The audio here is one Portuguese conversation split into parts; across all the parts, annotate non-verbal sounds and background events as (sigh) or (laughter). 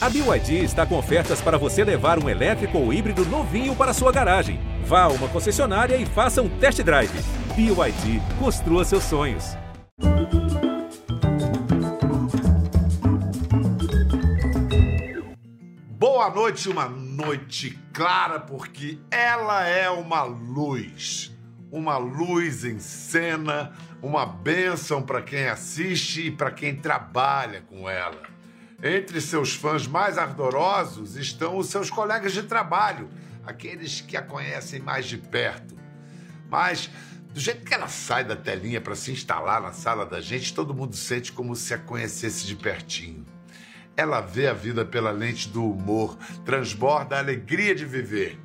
A BYD está com ofertas para você levar um elétrico ou híbrido novinho para sua garagem. Vá a uma concessionária e faça um test drive. BYD, construa seus sonhos. Boa noite, uma noite clara, porque ela é uma luz. Uma luz em cena, uma bênção para quem assiste e para quem trabalha com ela. Entre seus fãs mais ardorosos estão os seus colegas de trabalho, aqueles que a conhecem mais de perto. Mas, do jeito que ela sai da telinha para se instalar na sala da gente, todo mundo sente como se a conhecesse de pertinho. Ela vê a vida pela lente do humor, transborda a alegria de viver.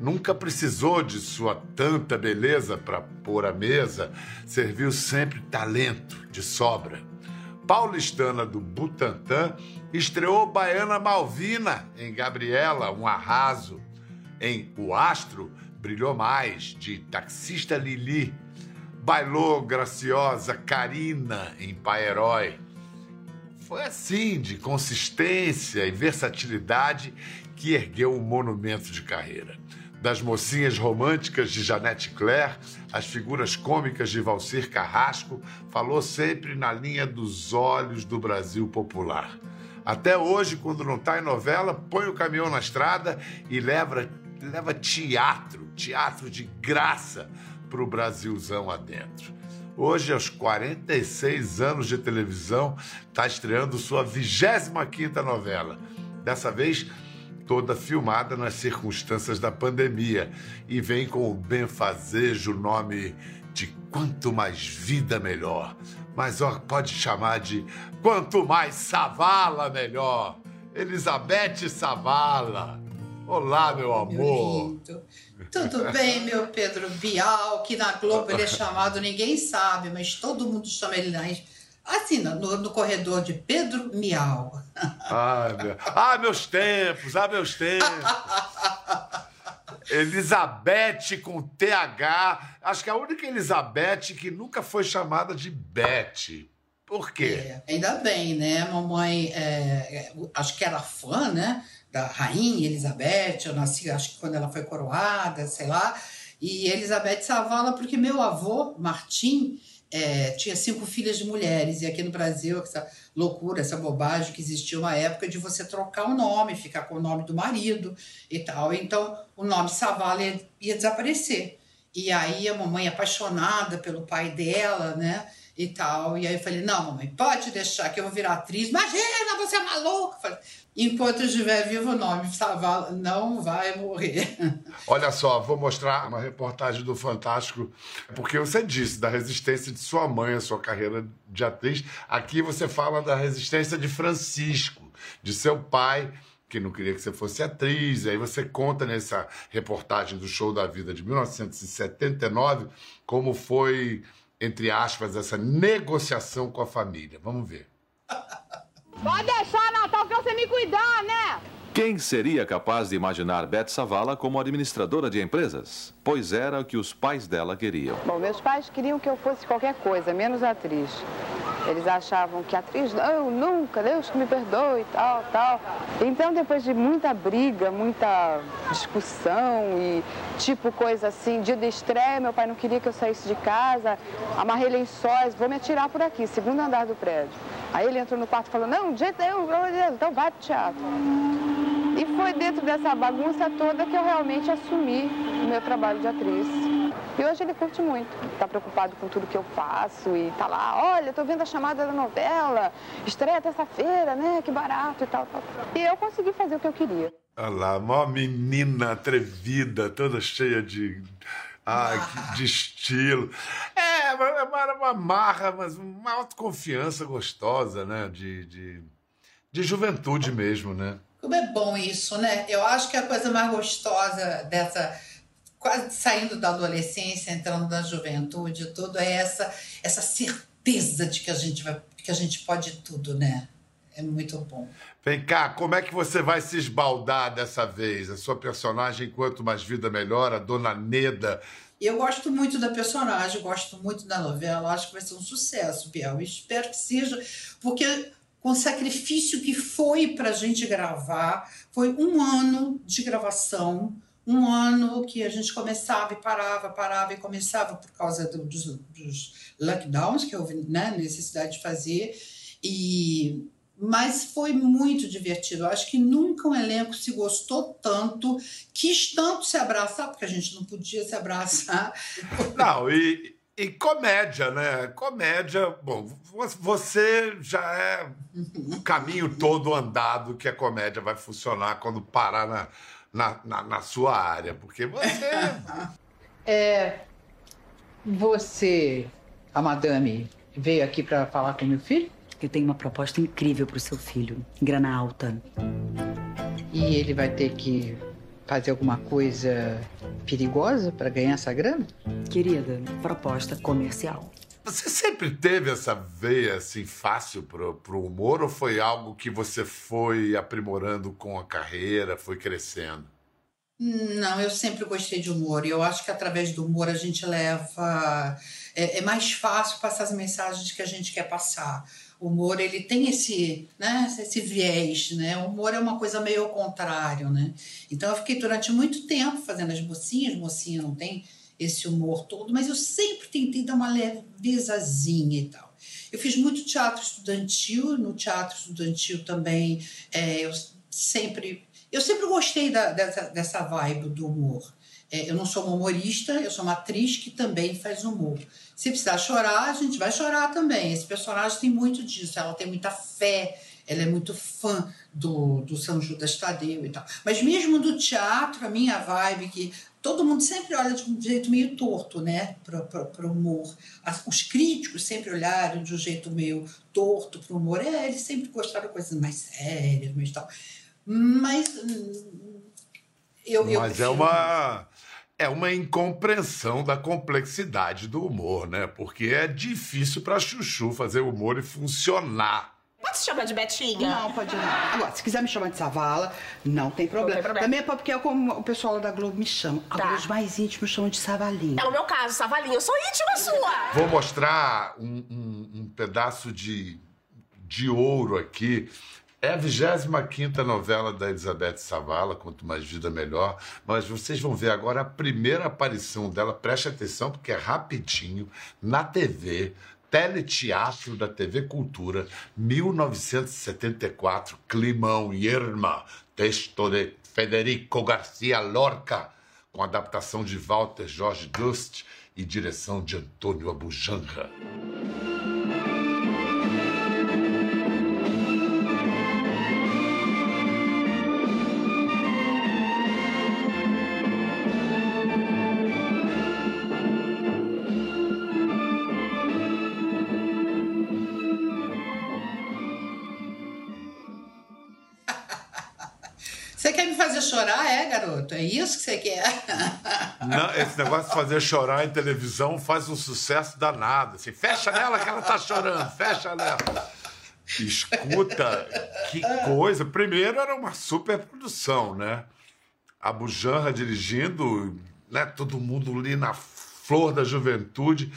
Nunca precisou de sua tanta beleza para pôr à mesa, serviu sempre talento de sobra paulistana do Butantã, estreou Baiana Malvina em Gabriela, um arraso. Em O Astro, brilhou mais, de Taxista Lili. Bailou graciosa Karina em Pai Herói. Foi assim, de consistência e versatilidade, que ergueu um monumento de carreira das mocinhas românticas de Janete Claire, as figuras cômicas de Valcir Carrasco, falou sempre na linha dos olhos do Brasil popular. Até hoje, quando não está em novela, põe o caminhão na estrada e leva, leva teatro, teatro de graça para o Brasilzão adentro. Hoje, aos 46 anos de televisão, está estreando sua 25ª novela. Dessa vez, toda filmada nas circunstâncias da pandemia e vem com o benfazejo nome de Quanto Mais Vida Melhor. Mas ó, pode chamar de Quanto Mais Savala Melhor. Elizabeth Savala. Olá, meu amor. Meu Tudo bem, meu Pedro Bial, que na Globo ele é (laughs) chamado, ninguém sabe, mas todo mundo chama ele assim, no, no corredor de Pedro Miau. Ai, meu... Ah, meus tempos, ah, meus tempos. Elizabeth com TH. Acho que é a única Elizabeth que nunca foi chamada de Beth. Por quê? É, ainda bem, né? Mamãe, é, acho que era fã, né? Da rainha Elizabeth. Eu nasci, acho que quando ela foi coroada, sei lá. E Elizabeth Savala, porque meu avô, Martim, é, tinha cinco filhas de mulheres, e aqui no Brasil, essa loucura, essa bobagem que existia uma época de você trocar o nome, ficar com o nome do marido e tal. Então, o nome Savala ia, ia desaparecer. E aí a mamãe apaixonada pelo pai dela, né? E tal. E aí eu falei, não, mamãe, pode deixar que eu vou virar atriz. Imagina, você é maluca. Falei, Enquanto estiver vivo, o nome Savala não vai morrer. Olha só, vou mostrar uma reportagem do Fantástico, porque você disse da resistência de sua mãe a sua carreira de atriz. Aqui você fala da resistência de Francisco, de seu pai, que não queria que você fosse atriz. Aí você conta nessa reportagem do Show da Vida de 1979 como foi, entre aspas, essa negociação com a família. Vamos ver. (laughs) Pode deixar, Natal, que você me cuidar, né? Quem seria capaz de imaginar Beth Savala como administradora de empresas? Pois era o que os pais dela queriam. Bom, meus pais queriam que eu fosse qualquer coisa, menos atriz. Eles achavam que atriz, não, nunca, Deus que me perdoe, tal, tal. Então, depois de muita briga, muita discussão e tipo coisa assim, dia de estreia, meu pai não queria que eu saísse de casa, amarrei lençóis, vou me atirar por aqui, segundo andar do prédio. Aí ele entrou no quarto e falou, não, de jeito nenhum, então vai pro teatro. E foi dentro dessa bagunça toda que eu realmente assumi o meu trabalho de atriz. E hoje ele curte muito, está preocupado com tudo que eu faço e tá lá, olha, tô vendo a chamada da novela, estreia terça-feira, né, que barato e tal, tal. E eu consegui fazer o que eu queria. Olha lá, uma menina atrevida, toda cheia de Ai, que, de estilo. É, era uma marra, mas uma autoconfiança gostosa, né? De, de, de juventude mesmo, né? Como é bom isso, né? Eu acho que a coisa mais gostosa dessa quase saindo da adolescência, entrando na juventude, tudo é essa essa certeza de que a gente vai que a gente pode tudo, né? É muito bom. Vem cá, como é que você vai se esbaldar dessa vez? A sua personagem, quanto mais vida melhor, a Dona Neda. Eu gosto muito da personagem, gosto muito da novela, acho que vai ser um sucesso, Biel. Espero que seja, porque com o sacrifício que foi para a gente gravar. Foi um ano de gravação, um ano que a gente começava e parava, parava e começava por causa do, dos, dos lockdowns que houve né, necessidade de fazer. E mas foi muito divertido. Eu acho que nunca um elenco se gostou tanto, quis tanto se abraçar, porque a gente não podia se abraçar. (laughs) Não, e, e comédia, né? Comédia, bom, você já é o caminho todo andado que a comédia vai funcionar quando parar na, na, na, na sua área, porque você. (laughs) É. Você, a madame, veio aqui para falar com meu filho? Eu tenho uma proposta incrível para o seu filho, grana alta. E ele vai ter que fazer alguma coisa perigosa para ganhar essa grana? Querida, proposta comercial. Você sempre teve essa veia assim fácil pro, pro humor ou foi algo que você foi aprimorando com a carreira, foi crescendo? Não, eu sempre gostei de humor e eu acho que através do humor a gente leva. É, é mais fácil passar as mensagens que a gente quer passar o humor ele tem esse, né, esse viés, né? O humor é uma coisa meio ao contrário, né? Então eu fiquei durante muito tempo fazendo as mocinhas, mocinha não tem esse humor todo, mas eu sempre tentei dar uma levezazinha e tal. Eu fiz muito teatro estudantil, no teatro estudantil também é, eu sempre eu sempre gostei da, dessa, dessa vibe do humor. É, eu não sou uma humorista, eu sou uma atriz que também faz humor. Se precisar chorar, a gente vai chorar também. Esse personagem tem muito disso, ela tem muita fé, ela é muito fã do, do São Judas Tadeu e tal. Mas mesmo do teatro, a minha vibe, que todo mundo sempre olha de um jeito meio torto, né, para o humor. Os críticos sempre olharam de um jeito meio torto para o humor. É, eles sempre gostaram de coisas mais sérias, mas tal. Mas hum, eu, Mas eu é uma é uma incompreensão da complexidade do humor, né? Porque é difícil para Chuchu fazer humor e funcionar. Pode se chamar de Betinha? Não, pode não. Agora, se quiser me chamar de Savala, não tem problema. Não tem problema. Também é porque é como o pessoal da Globo me chama. Tá. Os mais íntimos chamam de Savalinha. É o meu caso, Savalinha. Eu sou íntima sua. Vou mostrar um, um- um pedaço de, de ouro aqui. É a 25 novela da Elizabeth Savala, Quanto Mais Vida Melhor. Mas vocês vão ver agora a primeira aparição dela. Preste atenção, porque é rapidinho, na TV. Teleteatro da TV Cultura, 1974, Climão Irma, texto de Federico Garcia Lorca, com adaptação de Walter Jorge Dust e direção de Antônio Abujanra. Você quer me fazer chorar, é, garoto? É isso que você quer? (laughs) Não, esse negócio de fazer chorar em televisão faz um sucesso danado. Assim, fecha nela que ela tá chorando, fecha nela. Escuta, que coisa. Primeiro era uma superprodução, né? A Bujanra dirigindo, né? Todo mundo ali na flor da juventude.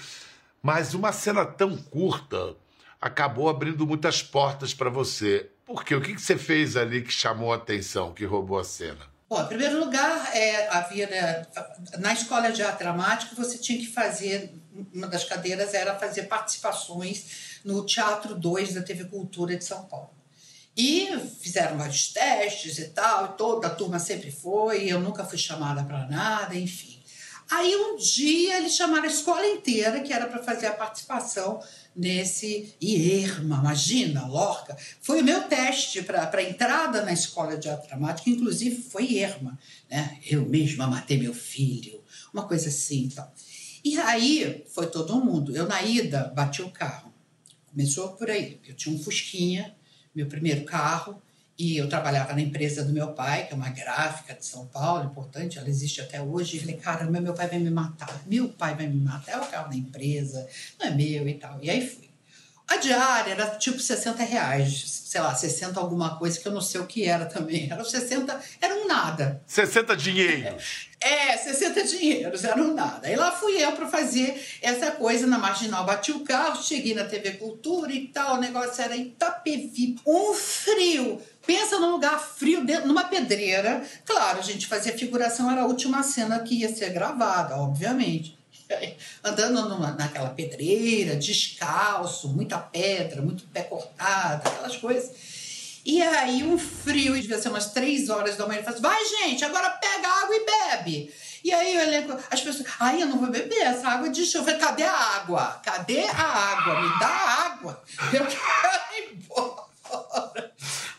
Mas uma cena tão curta acabou abrindo muitas portas para você. Por quê? O que que você fez ali que chamou a atenção, que roubou a cena? Bom, em primeiro lugar, é, havia né, na escola de arte dramática você tinha que fazer uma das cadeiras era fazer participações no Teatro 2 da TV Cultura de São Paulo. E fizeram vários testes e tal, e toda a turma sempre foi, eu nunca fui chamada para nada, enfim. Aí um dia eles chamaram a escola inteira, que era para fazer a participação nesse Irma, imagina, Lorca. Foi o meu teste para entrada na escola de arte dramática, inclusive foi Irma. Né? Eu mesma matei meu filho, uma coisa assim. Então. E aí foi todo mundo. Eu, na ida, bati o carro. Começou por aí. Eu tinha um Fusquinha, meu primeiro carro, e eu trabalhava na empresa do meu pai, que é uma gráfica de São Paulo, importante, ela existe até hoje. E falei, caramba, meu pai vai me matar, meu pai vai me matar, é o carro da empresa, não é meu e tal. E aí fui. A diária era tipo 60 reais, sei lá, 60 alguma coisa que eu não sei o que era também. Era 60, era um nada. 60 dinheiros. É, 60 dinheiros, era um nada. Aí lá fui eu para fazer essa coisa na Marginal. Bati o carro, cheguei na TV Cultura e tal, o negócio era Itapevi, um frio. Pensa num lugar frio, dentro, numa pedreira. Claro, a gente fazia figuração, era a última cena que ia ser gravada, obviamente. (laughs) Andando numa, naquela pedreira, descalço, muita pedra, muito pé cortado, aquelas coisas. E aí, um frio, devia ser umas três horas da manhã, ele fala assim, vai gente, agora pega água e bebe. E aí eu lembro, as pessoas, ai, eu não vou beber essa água de chuva. Cadê a água? Cadê a água? Me dá água. (laughs) Eu quero ir embora.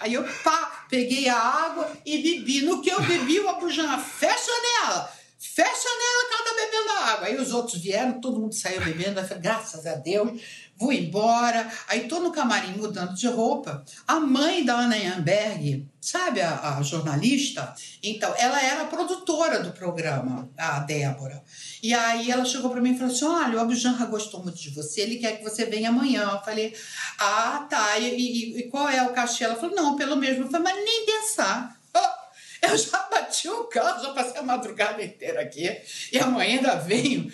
Aí eu, pá, peguei a água e bebi. No que eu bebi, o Abujamra, fecha nela fecha nela que ela tá bebendo água. Aí os outros vieram, todo mundo saiu bebendo. Eu falei, graças a Deus, vou embora. Aí tô no camarim mudando de roupa. A mãe da Ana Yamberg, sabe a, a jornalista? Então, ela era a produtora do programa, a Débora. E aí ela chegou para mim e falou assim: olha, o Abjanra gostou muito de você, ele quer que você venha amanhã. Eu falei, ah, tá. E, e, e qual é o cachê? Ela falou, não, pelo mesmo. Eu falei, mas nem pensar. Eu já bati o carro, já passei a madrugada inteira aqui. E amanhã ainda venho.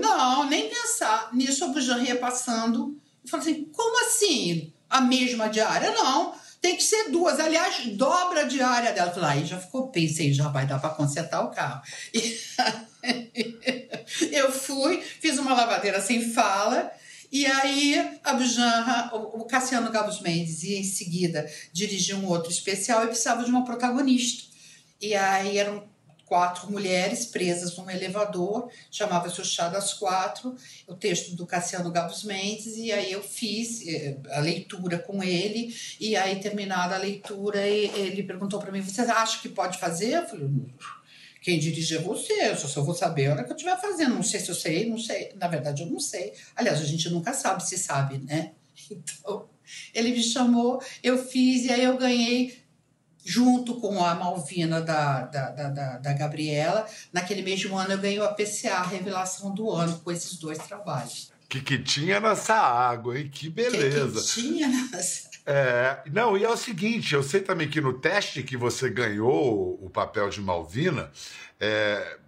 Não, nem pensar. Nisso a Bujan ia passando. E falou assim: como assim? A mesma diária? Não. Tem que ser duas. Aliás, dobra a diária dela. Eu falei, aí já ficou, pensei, já vai dar para consertar o carro. (laughs) E eu fui, fiz uma lavadeira sem fala. E aí, a Bujanra, o Cassiano Gabos Mendes, e em seguida dirigiu um outro especial e precisava de uma protagonista. E aí eram quatro mulheres presas num elevador, chamava-se O Chá das Quatro, o texto do Cassiano Gabos Mendes, e aí eu fiz eh, a leitura com ele, e aí terminada a leitura, ele perguntou para mim, você acha que pode fazer? Eu falei, quem dirige é você, eu só vou saber a hora que eu estiver fazendo, não sei se eu sei, não sei, na verdade eu não sei. Aliás, a gente nunca sabe se sabe, né? (laughs) Então, ele me chamou, eu fiz, e aí eu ganhei junto com a Malvina da, da, da, da, Gabriela. Naquele mesmo ano eu ganhei a PCA, a Revelação do Ano, com esses dois trabalhos. Que que tinha nessa água, hein? Que beleza. Que, que tinha nessa... É, não, e é o seguinte, eu sei também que no teste que você ganhou o papel de Malvina, é,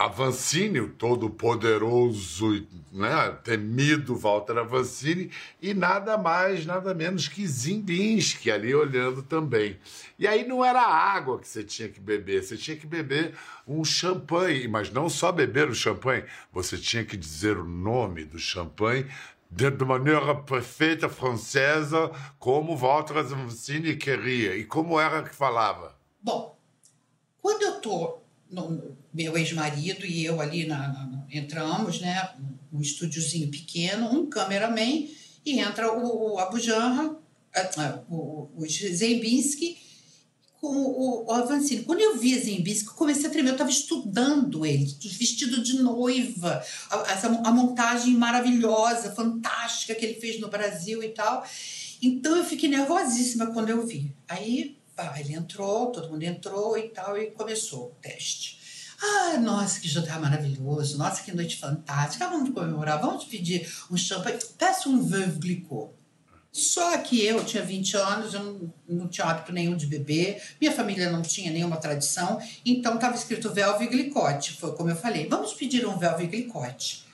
Avancini, o todo poderoso, né, temido Walter Avancini, e nada mais, nada menos que Zimbinski ali olhando também. E aí não era água que você tinha que beber, você tinha que beber um champanhe, mas não só beber o champanhe, você tinha que dizer o nome do champanhe de, maneira perfeita francesa, como Walter Avancini queria e como era que falava. Bom, quando eu tô no, meu ex-marido e eu ali na, na, entramos, né, um estúdiozinho pequeno, um cameraman, e entra o, o Abu Janra, o, o Zembinski com o, o Avancini. Quando eu vi Zembinski, comecei a tremer, eu estava estudando ele, vestido de noiva, a, essa, a montagem maravilhosa, fantástica que ele fez no Brasil e tal. Então eu fiquei nervosíssima quando eu vi. Aí Pá, ele entrou, todo mundo entrou e tal, e começou o teste. Ah, nossa, que jantar maravilhoso, nossa, que noite fantástica, ah, vamos comemorar, vamos pedir um champanhe, peça um veuve glicot. Só que eu tinha 20 anos, eu não, não tinha hábito nenhum de beber, minha família não tinha nenhuma tradição, então estava escrito Velve Glicote, foi como eu falei, vamos pedir um Velve Glicote.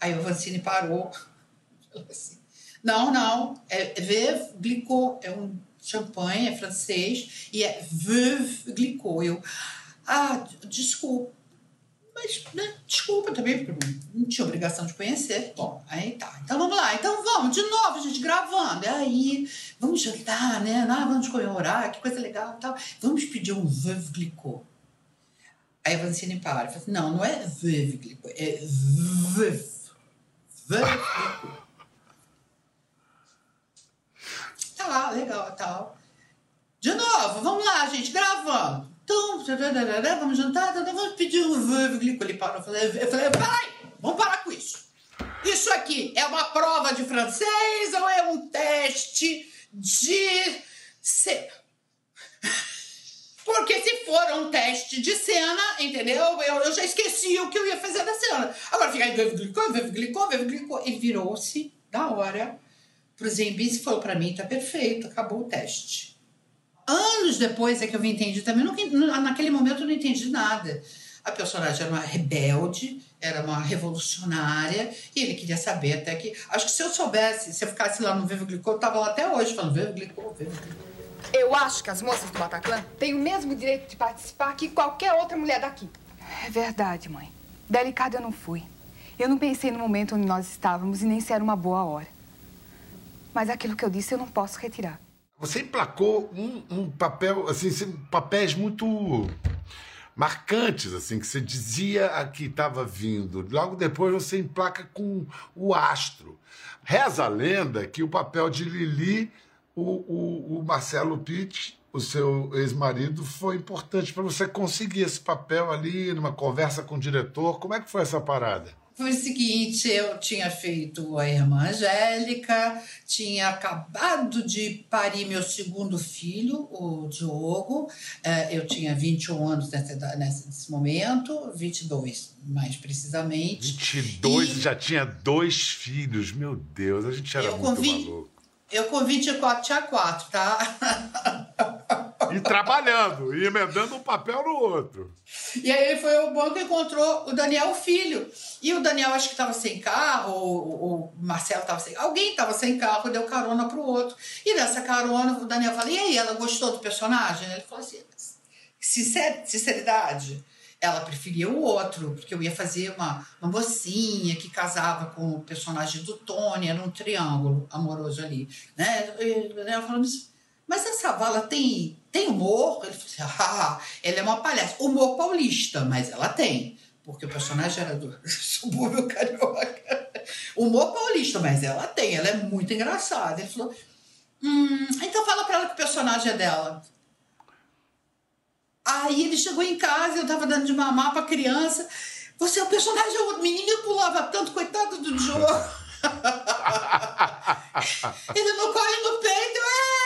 Aí o Vancini parou, (laughs) falou assim, não, não, é Veuve Glicot, é um champanhe, é francês, e é Veuve Glicot. Eu, ah, desculpa. Mas, né, desculpa também, porque não tinha obrigação de conhecer. Bom, aí tá. Então vamos lá. Então vamos, de novo, gente gravando. E aí, vamos jantar, né? Ah, vamos comemorar, que coisa legal e tal. Vamos pedir um Veuve Glicot. Aí a Vancini para e fala assim, não, não é Veuve Glicot, é Veuve. Veuve. Tá, legal, tal. De novo, vamos lá, gente, gravando. Então, vamos jantar, vamos pedir um parou, eu falei, peraí, vamos parar com isso. Isso aqui é uma prova de francês ou é um teste de cena? Porque se for um teste de cena, entendeu? Eu, eu já esqueci o que eu ia fazer da cena. Agora fica aí, glicou, glicou, glicou. Ele virou-se da hora pro Zembis e falou para mim, tá perfeito, acabou o teste. Anos depois é que eu me entendi também, nunca, naquele momento eu não entendi nada. A personagem era uma rebelde, era uma revolucionária, e ele queria saber até que... Acho que se eu soubesse, se eu ficasse lá no Vivo Glicô, eu tava lá até hoje falando Vivo Glicô, Vivo Glicô. Eu acho que as moças do Bataclan têm o mesmo direito de participar que qualquer outra mulher daqui. É verdade, mãe. Delicada eu não fui. Eu não pensei no momento onde nós estávamos e nem se era uma boa hora. Mas aquilo que eu disse eu não posso retirar. Você emplacou um, um papel, assim, papéis muito marcantes, assim, que você dizia a que estava vindo. Logo depois você emplaca com o astro. Reza a lenda que o papel de Lili, o, o, o Marcelo Pitt, o seu ex-marido, foi importante para você conseguir esse papel ali, numa conversa com o diretor. Como é que foi essa parada? Foi o seguinte, eu tinha feito a Irmã Angélica, tinha acabado de parir meu segundo filho, o Diogo. É, eu tinha 21 anos nesse momento, 22 mais precisamente. 22 e já tinha dois filhos, meu Deus, a gente era muito maluco. Eu com 24 tinha quatro, tá? (laughs) E trabalhando, e emendando um papel no outro. E aí foi ao banco e encontrou o Daniel Filho. E o Daniel acho que estava sem carro, ou o Marcelo estava sem Alguém estava sem carro, deu carona pro outro. E nessa carona, o Daniel falou: e aí, ela gostou do personagem? Ele falou assim: Sincer, sinceridade. Ela preferia o outro, porque eu ia fazer uma, uma mocinha que casava com o personagem do Tony, era um triângulo amoroso ali. Né? E o falando assim, mas essa vala tem, tem humor? Ele falou assim, ah, ela é uma palhaça. Humor paulista, mas ela tem. Porque o personagem era do (laughs) subúrbio carioca. Humor paulista, mas ela tem. Ela é muito engraçada. Ele falou, hum, então fala pra ela que o personagem é dela. Aí ele chegou em casa, eu tava dando de mamar pra criança. Você é o personagem, o menino pulava tanto, coitado do Joe. (laughs) ele não corre no peito, é!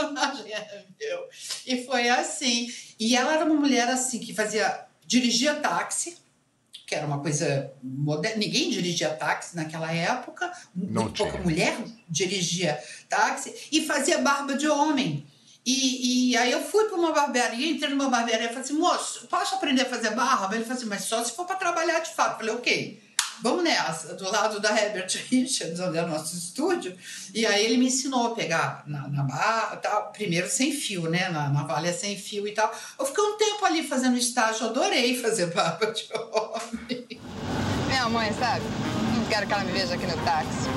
Personagem é meu. E foi assim. E ela era uma mulher assim que fazia. dirigia táxi, que era uma coisa moderna. Ninguém dirigia táxi naquela época. Não Muito pouca mulher dirigia táxi e fazia barba de homem. E, e aí eu fui para uma barbearia, entrei numa barbearia e falei assim, moço, posso aprender a fazer barba? Ele falou assim, mas só se for para trabalhar de fato. Eu falei, ok, vamos nessa. Do lado da Herbert Richards, onde é o nosso estúdio. E aí ele me ensinou a pegar na, na barra, tal, primeiro sem fio, né? Na navalha sem fio e tal. Eu fiquei um tempo ali fazendo estágio, adorei fazer barba de homem. Minha mãe, sabe? Não quero que ela me veja aqui no táxi.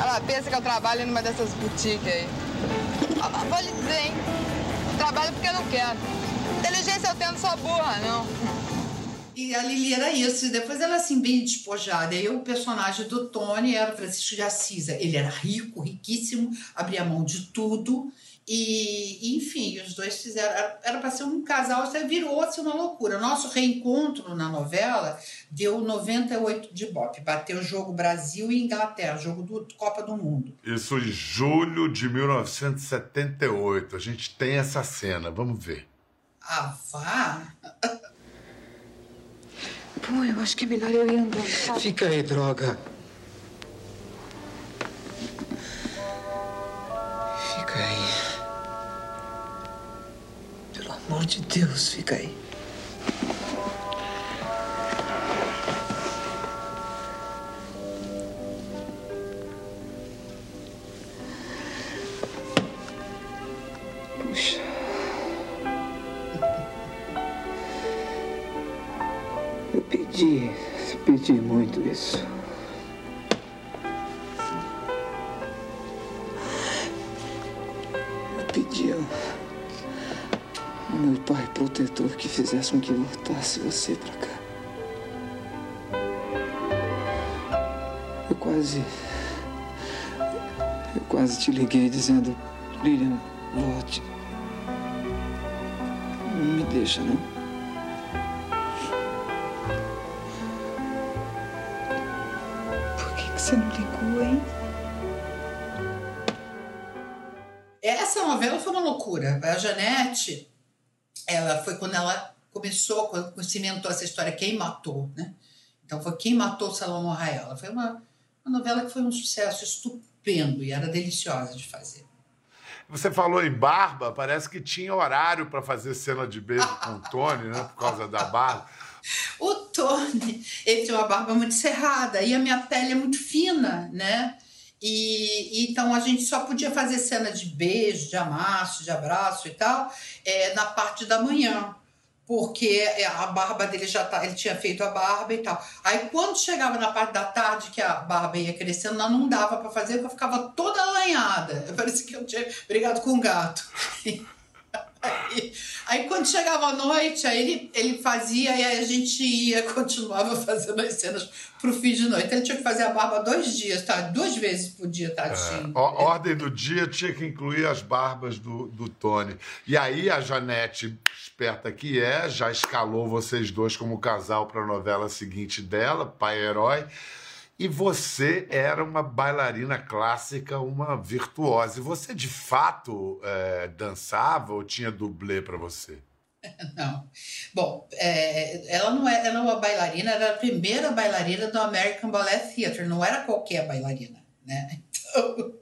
Ela pensa que eu trabalho numa dessas boutiques aí. Vou lhe dizer, hein? Trabalho porque eu não quero. Inteligência eu tenho, não sou burra, não. E a Lili era isso. E depois ela, assim, bem despojada. E aí o personagem do Tony era o Francisco de Assis. Ele era rico, riquíssimo, abria mão de tudo. E, enfim, os dois fizeram. Era para ser um casal, até virou-se uma loucura. Nosso reencontro na novela deu 98 de Bop. Bateu o jogo Brasil e Inglaterra, jogo do Copa do Mundo. Isso em julho de 1978. A gente tem essa cena, vamos ver. Ah, vá! (laughs) Bom, eu acho que é melhor eu ir andando. Fica aí, droga. Fica aí. Pelo amor de Deus, fica aí. Que voltasse você pra cá. Eu quase. Eu quase te liguei dizendo: Lilian, volte. Não me deixa, não. Por que, que você não ligou, hein? Essa novela foi uma loucura. A Janete, ela foi quando ela começou, quando cimentou essa história, quem matou, né? Então foi quem matou Salomão Raela. Foi uma, Uma novela que foi um sucesso estupendo e era deliciosa de fazer. Você falou em barba, parece que tinha horário para fazer cena de beijo com o Tony, né? Por causa da barba. (laughs) O Tony, ele tem uma barba muito cerrada e a minha pele é muito fina, né? E então a gente só podia fazer cena de beijo, de amasso, de abraço e tal, é, na parte da manhã porque a barba dele já tá, ele tinha feito a barba e tal. Aí quando chegava na parte da tarde que a barba ia crescendo, não, não dava para fazer, porque eu ficava toda alanhada. Parecia que eu tinha brigado com um gato. Aí, aí, quando chegava a noite, aí ele, ele fazia e aí a gente ia, (laughs) continuava fazendo as cenas pro fim de noite. Ele tinha que fazer a barba dois dias, tá? Duas vezes por dia, tadinho. É, a ordem do dia tinha que incluir as barbas do, do Tony. E aí a Janete, esperta que é, já escalou vocês dois como casal para a novela seguinte dela, Pai Herói. E você era uma bailarina clássica, uma virtuosa. E você de fato é, dançava ou tinha dublê para você? (laughs) Não. Bom, é, ela não era, ela uma bailarina, era a primeira bailarina do American Ballet Theatre, não era qualquer bailarina, né? (laughs)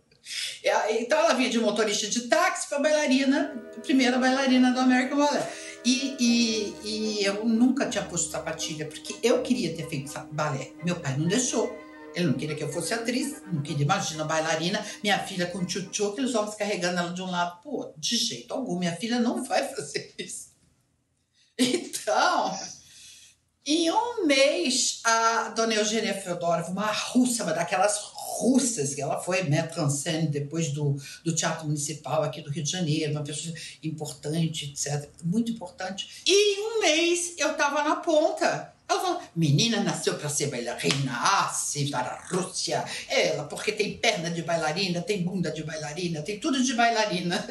Então, é, então ela vinha de motorista de táxi para bailarina, primeira bailarina do American Ballet. E, e, e eu nunca tinha posto sapatilha, porque eu queria ter feito balé. Meu pai não deixou. Ele não queria que eu fosse atriz, não queria, imagina, bailarina, minha filha com tchutchu, aqueles homens carregando ela de um lado pro outro. De jeito algum, minha filha não vai fazer (laughs) isso. Então, em um mês, a dona Eugênia Feodorova, uma russa, uma daquelas russas, que ela foi maître en scène depois do, do Teatro Municipal aqui do Rio de Janeiro, uma pessoa importante, etc. Muito importante. E em um mês eu estava na ponta. Ela falou, menina nasceu para ser bailarina, ah, sim, para a Rússia. Ela, porque tem perna de bailarina, tem bunda de bailarina, tem tudo de bailarina.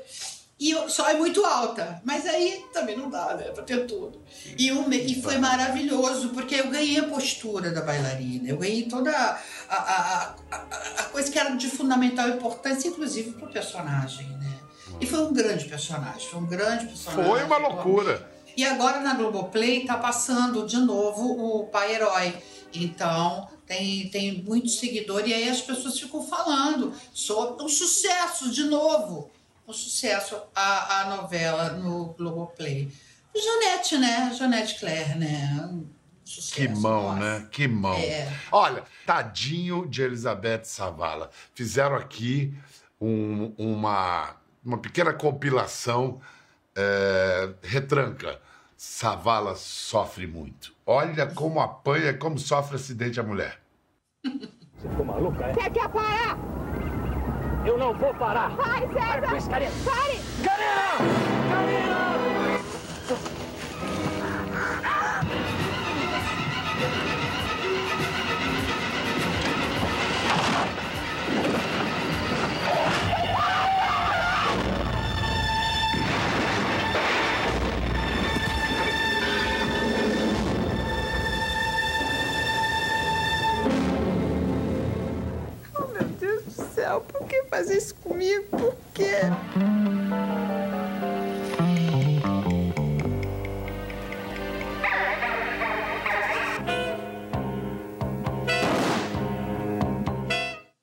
(laughs) e só é muito alta, mas aí também não dá, né, para ter tudo. E, um, e foi maravilhoso, porque eu ganhei a postura da bailarina, eu ganhei toda a, a, a, a coisa que era de fundamental importância, inclusive para o personagem, né. E foi um grande personagem, foi um grande personagem. Foi uma loucura. E agora na Globoplay tá passando de novo o Pai Herói. Então tem, tem muitos seguidores e aí as pessoas ficam falando sobre o sucesso de novo. O sucesso, a, a novela no Globoplay. Janete, né? Janete Claire, né? Sucesso, que mão, nossa. né? Que mão. É. Olha, tadinho de Elizabeth Savala. Fizeram aqui um, uma, uma pequena compilação é, retranca Savala sofre muito. Olha como apanha, como sofre acidente a mulher. Você ficou maluca, é? Você quer parar? Eu não vou parar. Pare, César! Pare! Karina! Karina! Fazer isso comigo? Por quê?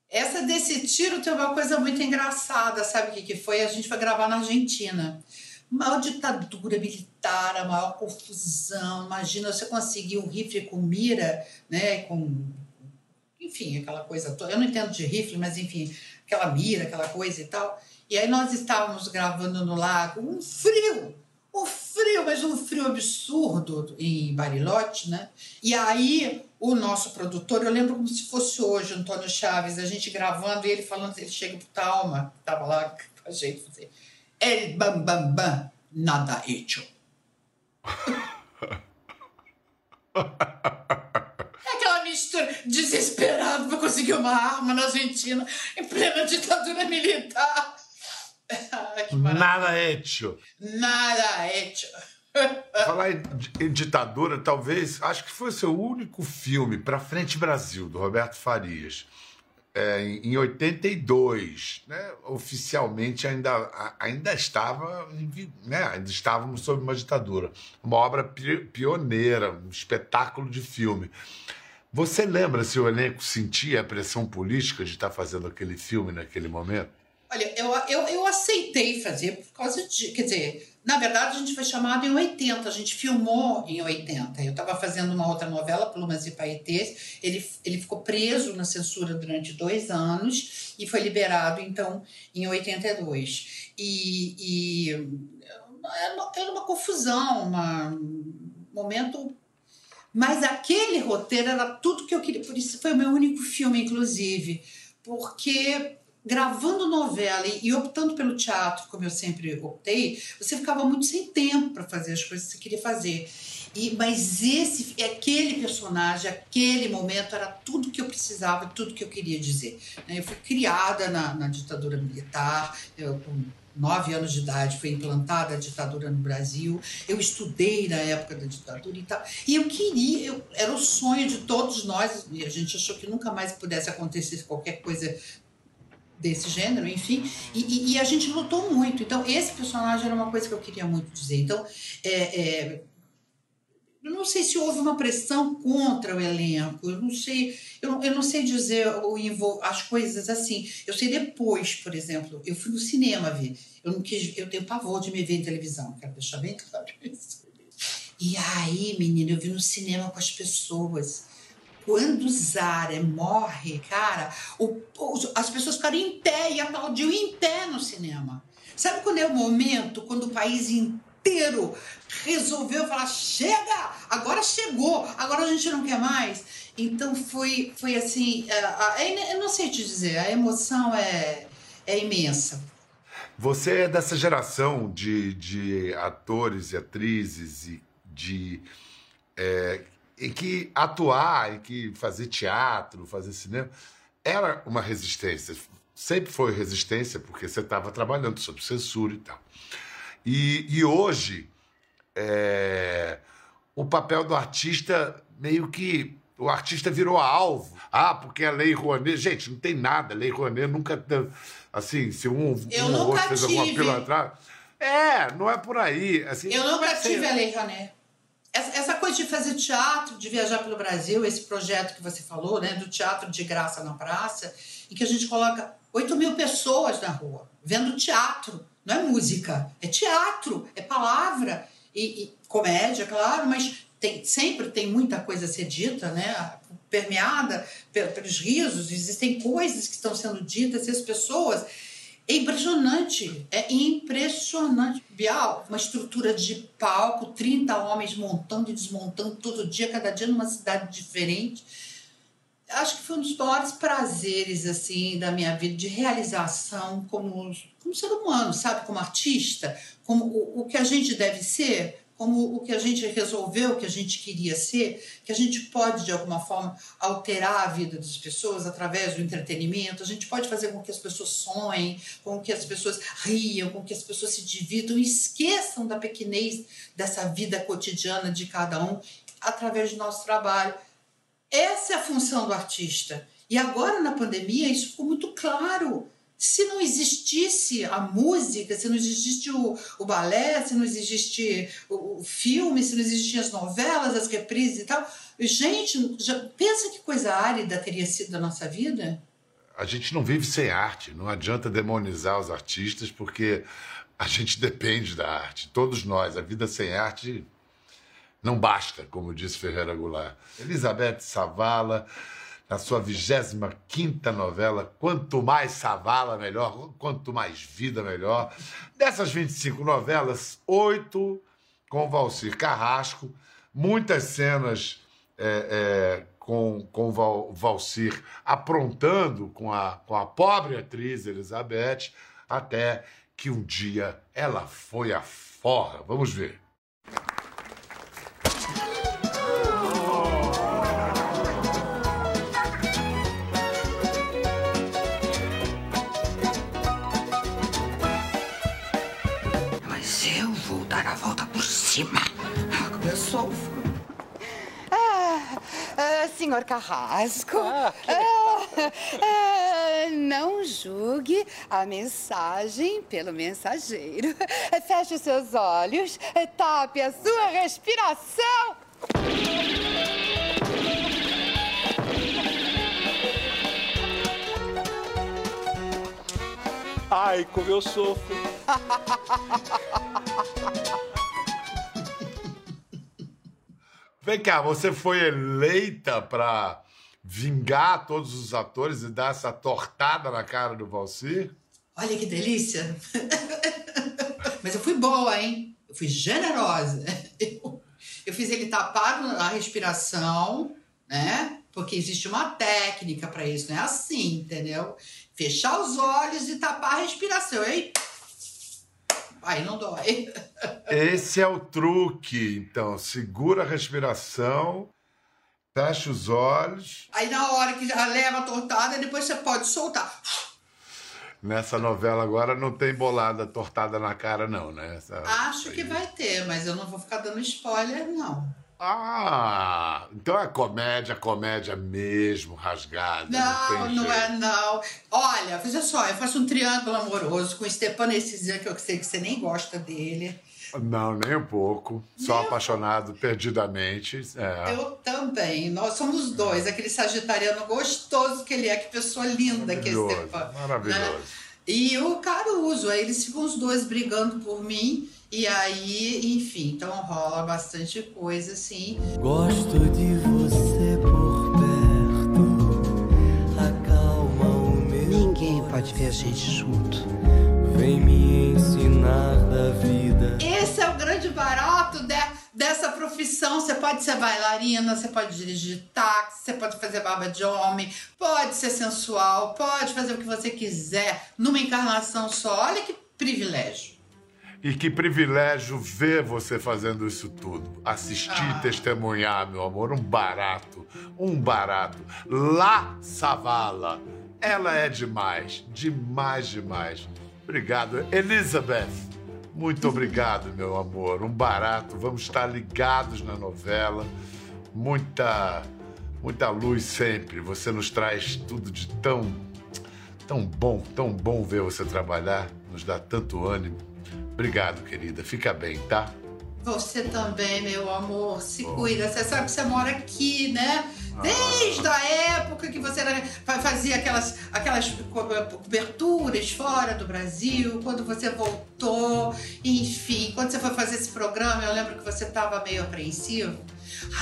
Essa desse tiro tem uma coisa muito engraçada, sabe o que, que foi? A gente foi gravar na Argentina. Maior ditadura militar, a maior confusão. Imagina você conseguir um rifle com mira, né? Com enfim, aquela coisa toda. Eu não entendo de rifle, mas enfim, aquela mira, aquela coisa e tal. E aí nós estávamos gravando no lago, um frio, um frio, mas um frio absurdo em Barilote, né? E aí o nosso produtor, eu lembro como se fosse hoje, Antônio Chaves, a gente gravando e ele falando, ele chega pro Talma, tava lá com a gente, assim, El bam bam bam, nada hecho. (laughs) desesperado para conseguir uma arma na Argentina em plena ditadura militar. Nada hecho. Nada hecho. Falar em, em, ditadura, talvez, acho que foi o seu único filme, Pra Frente Brasil, do Roberto Farias. É, em 82, né, oficialmente ainda, ainda estava, né, ainda estávamos sob uma ditadura. Uma obra pioneira, um espetáculo de filme. Você lembra se o elenco sentia a pressão política de estar fazendo aquele filme naquele momento? Olha, eu, eu, eu aceitei fazer por causa de. Quer dizer, na verdade, a gente foi chamado em 80, a gente filmou em 80. Eu estava fazendo uma outra novela, Plumas e Paetês. Ele, ele ficou preso na censura durante dois anos e foi liberado, então, em 82. E, e era uma confusão, um momento. Mas aquele roteiro era tudo que eu queria. Por isso foi o meu único filme, inclusive. Porque gravando novela e, optando pelo teatro, como eu sempre optei, você ficava muito sem tempo para fazer as coisas que você queria fazer. E, mas esse, aquele personagem, aquele momento era tudo que eu precisava, tudo que eu queria dizer. Né? Eu fui criada na, na ditadura militar, eu, nove anos de idade foi implantada a ditadura no Brasil. Eu estudei na época da ditadura e tal. E eu queria, eu, era o sonho de todos nós, e a gente achou que nunca mais pudesse acontecer qualquer coisa desse gênero, enfim, e, e, a gente lutou muito. Então, esse personagem era uma coisa que eu queria muito dizer. Então, é, é, eu não sei se houve uma pressão contra o elenco, eu não sei, eu, eu não sei dizer o, as coisas assim. Eu sei depois, por exemplo, eu fui no cinema ver. Eu não quis, eu tenho pavor de me ver em televisão, quero deixar bem claro (laughs) isso. E aí, menina, eu vi no cinema com as pessoas quando Zara morre, cara, o, as pessoas ficaram em pé e aplaudiam em pé no cinema. Sabe quando é o momento quando o país inteiro resolveu falar: chega, agora chegou, agora a gente não quer mais? Então foi, foi assim, é, é, eu não sei te dizer, a emoção é, é imensa. Você é dessa geração de, de atores e atrizes e de é, em que atuar, em que fazer teatro, fazer cinema, era uma resistência. Sempre foi resistência, porque você estava trabalhando sob censura e tal. E, e hoje, é, o papel do artista meio que. O artista virou alvo. Ah, porque a Lei Rouanet. Gente, não tem nada. A Lei Rouanet nunca. Assim, se um, Eu um ou outro fez tive. alguma pilantragem. É, não é por aí. Assim, Eu nunca vai ser. tive a Lei Rouanet. Essa, essa coisa de fazer teatro, de viajar pelo Brasil, esse projeto que você falou, né, do teatro de graça na praça, em que a gente coloca 8 mil pessoas na rua, vendo teatro. Não é música, é teatro, é palavra e, e comédia, claro, mas tem, sempre tem muita coisa a ser dita, né? permeada pelos risos, existem coisas que estão sendo ditas e as pessoas é impressionante, é impressionante. Bial, uma estrutura de palco, 30 homens montando e desmontando todo dia, cada dia numa cidade diferente. Acho que foi um dos maiores prazeres assim da minha vida de realização como, como ser humano, sabe, como artista, como o, o que a gente deve ser como o que a gente resolveu, o que a gente queria ser, que a gente pode, de alguma forma, alterar a vida das pessoas através do entretenimento, a gente pode fazer com que as pessoas sonhem, com que as pessoas riam, com que as pessoas se dividam esqueçam da pequenez dessa vida cotidiana de cada um através do nosso trabalho. Essa é a função do artista. E agora, na pandemia, isso ficou muito claro se não existisse a música, se não existisse o, o balé, se não existisse o, o, filme, se não existiam as novelas, as reprises e tal, gente, já pensa que coisa árida teria sido a nossa vida? A gente não vive sem arte, não adianta demonizar os artistas, porque a gente (laughs) depende da arte, todos nós. A vida sem arte não basta, como disse Ferreira Goulart. Elizabeth Savala na sua 25 novela, Quanto Mais Savala Melhor, Quanto Mais Vida Melhor. Dessas 25 novelas, oito com Valcir Carrasco, muitas cenas é, é, com, com Val, Valcir aprontando com a, com a pobre atriz Elizabeth, até que um dia ela foi a forra. Vamos ver. ótima. Eu sou. Ah, ah senhor Carrasco. Ah, ah, ah, não julgue a mensagem pelo mensageiro. Feche os seus olhos, tape a sua respiração. Ai, como eu sofro. (laughs) Vem cá, você foi eleita para vingar todos os atores e dar essa tortada na cara do Valsir? Olha que delícia. (laughs) Mas eu fui boa, hein? Eu fui generosa. Eu, eu fiz ele tapar a respiração, né? Porque existe uma técnica para isso, não é assim, entendeu? Fechar os olhos e tapar a respiração, hein? Aí não dói. Esse é o truque. Então, segura a respiração, fecha os olhos. Aí na hora que já leva a tortada, depois você pode soltar. Nessa novela agora não tem bolada tortada na cara, não, né? Essa... Acho que vai ter, mas eu não vou ficar dando spoiler, não. Ah, então é comédia, comédia mesmo, rasgada. Não, tem não, é não. Olha, veja só, eu faço um triângulo amoroso com o Stepan Essizan, que eu sei que você nem gosta dele. Não, nem um pouco. Só apaixonado perdidamente. É. Eu também. Nós somos dois. Aquele sagitariano gostoso que ele é, que pessoa linda que é Stepan. maravilhoso. né? E o Caruso, aí eles ficam os dois brigando por mim. E aí, enfim, então rola bastante coisa assim. Gosto de você por perto, acalma o meu. Ninguém pode ver a gente junto. Vem me ensinar da vida. Esse é o grande barato de- dessa profissão. Você pode ser bailarina, você pode dirigir táxi, você pode fazer barba de homem, pode ser sensual, pode fazer o que você quiser numa encarnação só. Olha que privilégio. E que privilégio ver você fazendo isso tudo. Assistir Ah. e testemunhar, meu amor. Um barato. Um barato. Lá Savala. Ela é demais. Demais, demais. Obrigado. Elizabeth. Muito obrigado, meu amor. Um barato. Vamos estar ligados na novela. Muita, muita luz sempre. Você nos traz tudo de tão, tão bom, tão bom ver você trabalhar. Nos dá tanto ânimo. Obrigado, querida. Fica bem, tá? Você também, meu amor, se cuida. Você sabe que você mora aqui, né? Desde a época que você era- fa- fazia aquelas, aquelas co- coberturas fora do Brasil, quando você voltou, enfim, quando você foi fazer esse programa, eu lembro que você estava meio apreensivo.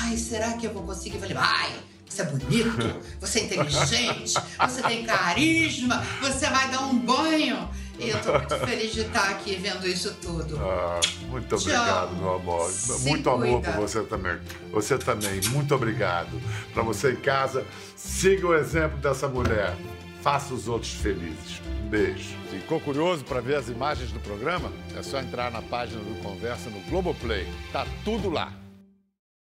Ai, será que eu vou conseguir? Eu falei, vai! Você é bonito, (laughs) você é inteligente, você tem carisma, você vai dar um banho. E eu tô muito feliz de estar aqui vendo isso tudo. Ah, muito obrigado, meu amor. Se muito amor cuida. por você também. Você também. Muito obrigado. Para você em casa, siga o exemplo dessa mulher. Faça os outros felizes. Um beijo. Ficou curioso para ver as imagens do programa? É só entrar na página do Conversa no Globoplay. Tá tudo lá.